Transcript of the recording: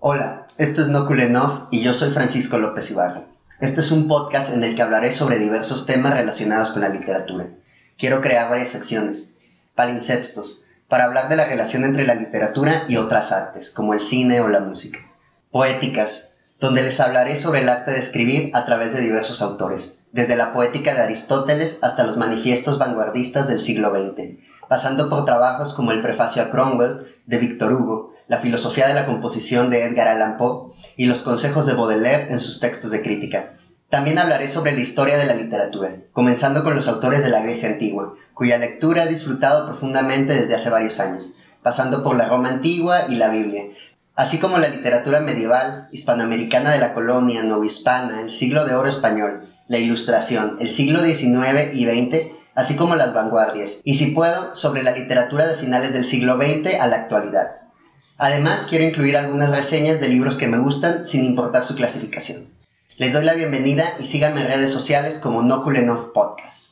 Hola, esto es No Kulenov y yo soy Francisco López Ibarra. Este es un podcast en el que hablaré sobre diversos temas relacionados con la literatura. Quiero crear varias secciones, palinseptos, para hablar de la relación entre la literatura y otras artes, como el cine o la música. Poéticas, donde les hablaré sobre el arte de escribir a través de diversos autores, desde la poética de Aristóteles hasta los manifiestos vanguardistas del siglo XX, pasando por trabajos como el prefacio a Cromwell de Victor Hugo, la filosofía de la composición de Edgar Allan Poe y los consejos de Baudelaire en sus textos de crítica. También hablaré sobre la historia de la literatura, comenzando con los autores de la Grecia antigua, cuya lectura he disfrutado profundamente desde hace varios años, pasando por la Roma antigua y la Biblia, así como la literatura medieval, hispanoamericana de la colonia, novohispana, el siglo de oro español, la ilustración, el siglo XIX y XX, así como las vanguardias, y si puedo, sobre la literatura de finales del siglo XX a la actualidad. Además, quiero incluir algunas reseñas de libros que me gustan sin importar su clasificación. Les doy la bienvenida y síganme en redes sociales como Nokulenov Podcast.